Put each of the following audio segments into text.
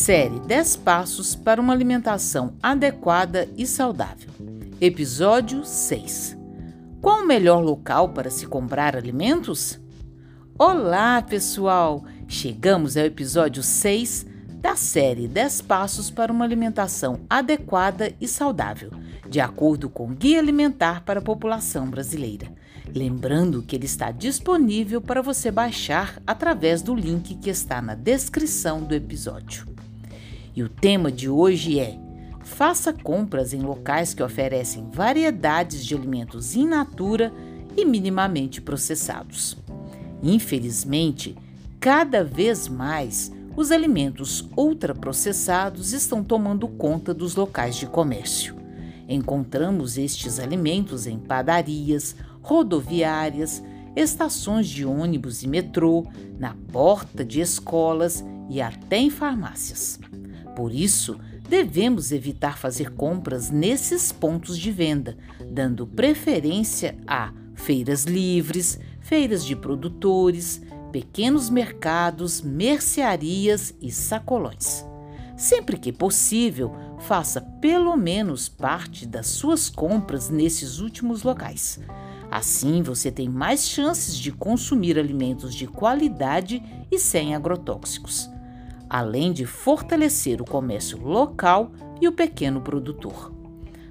Série 10 Passos para uma Alimentação Adequada e Saudável. Episódio 6. Qual o melhor local para se comprar alimentos? Olá, pessoal! Chegamos ao episódio 6 da série 10 Passos para uma Alimentação Adequada e Saudável, de acordo com o Guia Alimentar para a População Brasileira. Lembrando que ele está disponível para você baixar através do link que está na descrição do episódio. E o tema de hoje é: faça compras em locais que oferecem variedades de alimentos in natura e minimamente processados. Infelizmente, cada vez mais os alimentos ultraprocessados estão tomando conta dos locais de comércio. Encontramos estes alimentos em padarias, rodoviárias, estações de ônibus e metrô, na porta de escolas e até em farmácias. Por isso, devemos evitar fazer compras nesses pontos de venda, dando preferência a feiras livres, feiras de produtores, pequenos mercados, mercearias e sacolões. Sempre que possível, faça pelo menos parte das suas compras nesses últimos locais. Assim, você tem mais chances de consumir alimentos de qualidade e sem agrotóxicos além de fortalecer o comércio local e o pequeno produtor.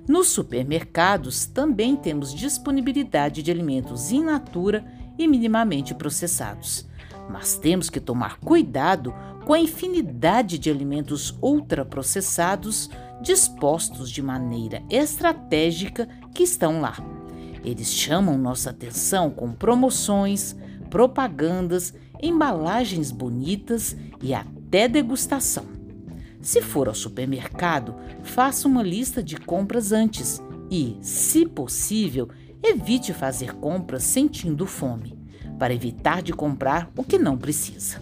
Nos supermercados também temos disponibilidade de alimentos in natura e minimamente processados, mas temos que tomar cuidado com a infinidade de alimentos ultraprocessados dispostos de maneira estratégica que estão lá. Eles chamam nossa atenção com promoções, propagandas, embalagens bonitas e até até degustação. Se for ao supermercado, faça uma lista de compras antes e, se possível, evite fazer compras sentindo fome, para evitar de comprar o que não precisa.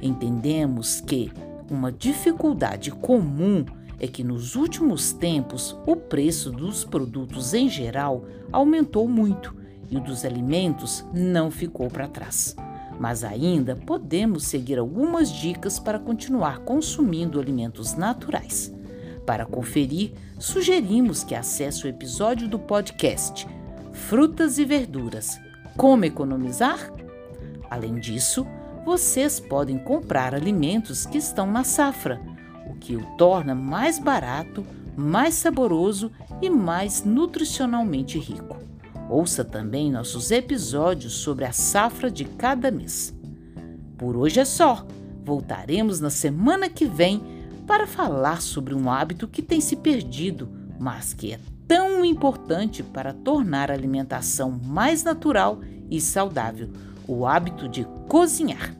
Entendemos que uma dificuldade comum é que nos últimos tempos o preço dos produtos em geral aumentou muito e o dos alimentos não ficou para trás mas ainda podemos seguir algumas dicas para continuar consumindo alimentos naturais. Para conferir, sugerimos que acesse o episódio do podcast Frutas e Verduras Como Economizar? Além disso, vocês podem comprar alimentos que estão na safra, o que o torna mais barato, mais saboroso e mais nutricionalmente rico. Ouça também nossos episódios sobre a safra de cada mês. Por hoje é só. Voltaremos na semana que vem para falar sobre um hábito que tem se perdido, mas que é tão importante para tornar a alimentação mais natural e saudável: o hábito de cozinhar.